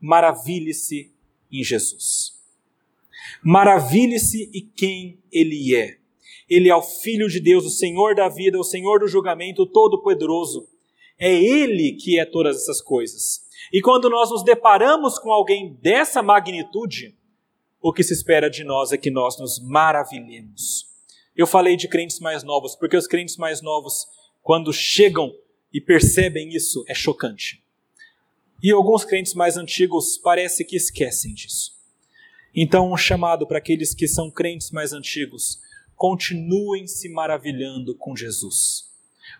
S1: maravilhe-se em Jesus. Maravilhe-se em quem Ele é. Ele é o Filho de Deus, o Senhor da vida, o Senhor do julgamento, o Todo-Poderoso. É Ele que é todas essas coisas. E quando nós nos deparamos com alguém dessa magnitude, o que se espera de nós é que nós nos maravilhemos. Eu falei de crentes mais novos, porque os crentes mais novos, quando chegam e percebem isso, é chocante. E alguns crentes mais antigos parece que esquecem disso. Então, um chamado para aqueles que são crentes mais antigos: continuem se maravilhando com Jesus.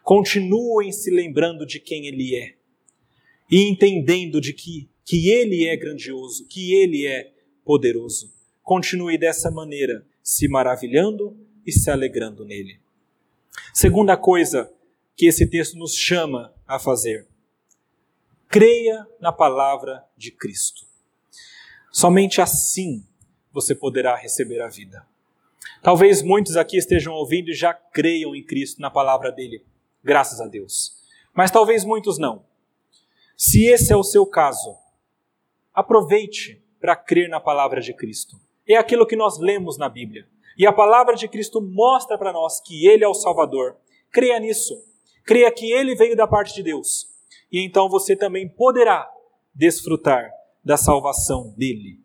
S1: Continuem se lembrando de quem Ele é. E entendendo de que, que Ele é grandioso, que Ele é poderoso. Continue dessa maneira, se maravilhando e se alegrando nele. Segunda coisa que esse texto nos chama a fazer Creia na palavra de Cristo. Somente assim você poderá receber a vida. Talvez muitos aqui estejam ouvindo e já creiam em Cristo, na palavra dele, graças a Deus. Mas talvez muitos não. Se esse é o seu caso, aproveite para crer na palavra de Cristo. É aquilo que nós lemos na Bíblia. E a palavra de Cristo mostra para nós que Ele é o Salvador. Creia nisso. Creia que Ele veio da parte de Deus e então você também poderá desfrutar da salvação dele.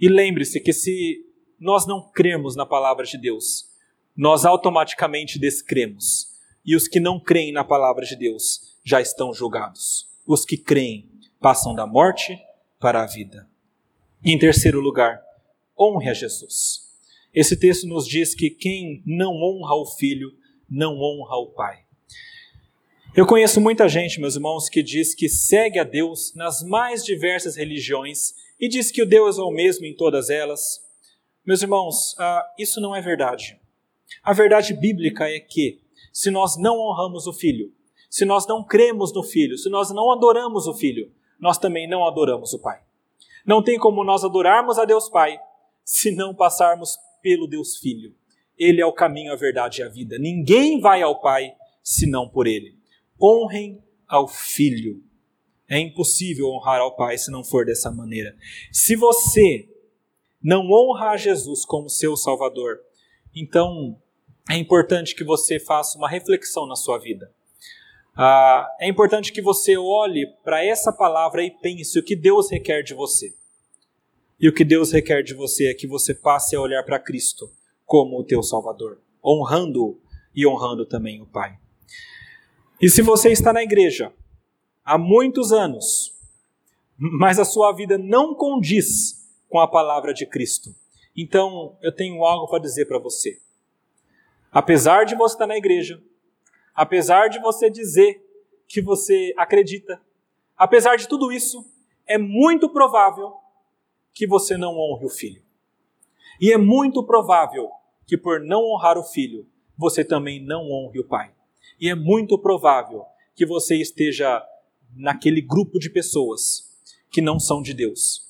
S1: E lembre-se que se nós não cremos na palavra de Deus, nós automaticamente descremos. E os que não creem na palavra de Deus já estão julgados. Os que creem passam da morte para a vida. Em terceiro lugar, honre a Jesus. Esse texto nos diz que quem não honra o filho, não honra o pai. Eu conheço muita gente, meus irmãos, que diz que segue a Deus nas mais diversas religiões e diz que o Deus é o mesmo em todas elas. Meus irmãos, ah, isso não é verdade. A verdade bíblica é que, se nós não honramos o Filho, se nós não cremos no Filho, se nós não adoramos o Filho, nós também não adoramos o Pai. Não tem como nós adorarmos a Deus Pai se não passarmos pelo Deus Filho. Ele é o caminho, a verdade e a vida. Ninguém vai ao Pai senão por Ele honrem ao Filho. É impossível honrar ao Pai se não for dessa maneira. Se você não honra a Jesus como seu Salvador, então é importante que você faça uma reflexão na sua vida. Ah, é importante que você olhe para essa palavra e pense o que Deus requer de você. E o que Deus requer de você é que você passe a olhar para Cristo como o teu Salvador, honrando-o e honrando também o Pai. E se você está na igreja há muitos anos, mas a sua vida não condiz com a palavra de Cristo, então eu tenho algo para dizer para você. Apesar de você estar na igreja, apesar de você dizer que você acredita, apesar de tudo isso, é muito provável que você não honre o filho. E é muito provável que por não honrar o filho, você também não honre o pai. E é muito provável que você esteja naquele grupo de pessoas que não são de Deus,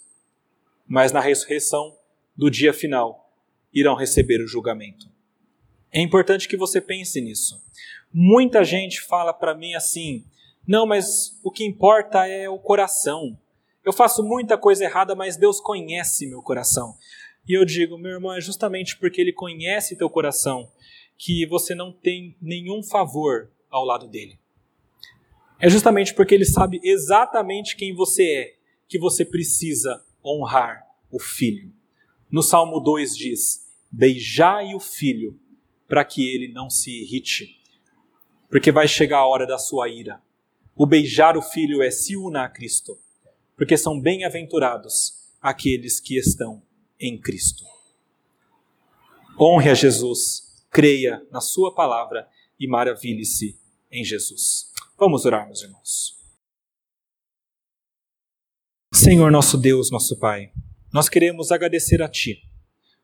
S1: mas na ressurreição do dia final irão receber o julgamento. É importante que você pense nisso. Muita gente fala para mim assim: não, mas o que importa é o coração. Eu faço muita coisa errada, mas Deus conhece meu coração. E eu digo, meu irmão, é justamente porque Ele conhece teu coração que você não tem nenhum favor ao lado dele. É justamente porque ele sabe exatamente quem você é que você precisa honrar o filho. No Salmo 2 diz: Beijai o filho, para que ele não se irrite, porque vai chegar a hora da sua ira. O beijar o filho é se una a Cristo, porque são bem-aventurados aqueles que estão em Cristo. Honre a Jesus creia na Sua palavra e maravilhe-se em Jesus. Vamos orar, meus irmãos. Senhor nosso Deus, nosso Pai, nós queremos agradecer a Ti,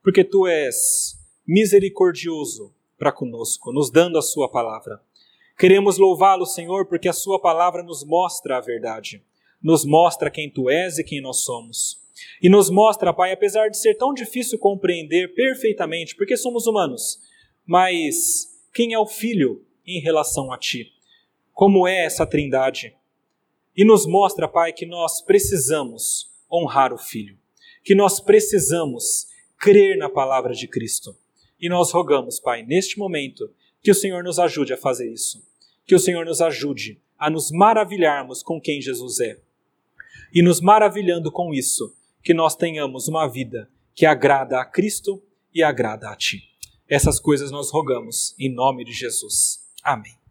S1: porque Tu és misericordioso para conosco, nos dando a Sua palavra. Queremos louvá-lo, Senhor, porque a Sua palavra nos mostra a verdade, nos mostra quem Tu és e quem nós somos. E nos mostra, Pai, apesar de ser tão difícil compreender perfeitamente, porque somos humanos, mas quem é o Filho em relação a ti? Como é essa trindade? E nos mostra, Pai, que nós precisamos honrar o Filho, que nós precisamos crer na palavra de Cristo. E nós rogamos, Pai, neste momento, que o Senhor nos ajude a fazer isso, que o Senhor nos ajude a nos maravilharmos com quem Jesus é. E nos maravilhando com isso, que nós tenhamos uma vida que agrada a Cristo e agrada a Ti. Essas coisas nós rogamos em nome de Jesus. Amém.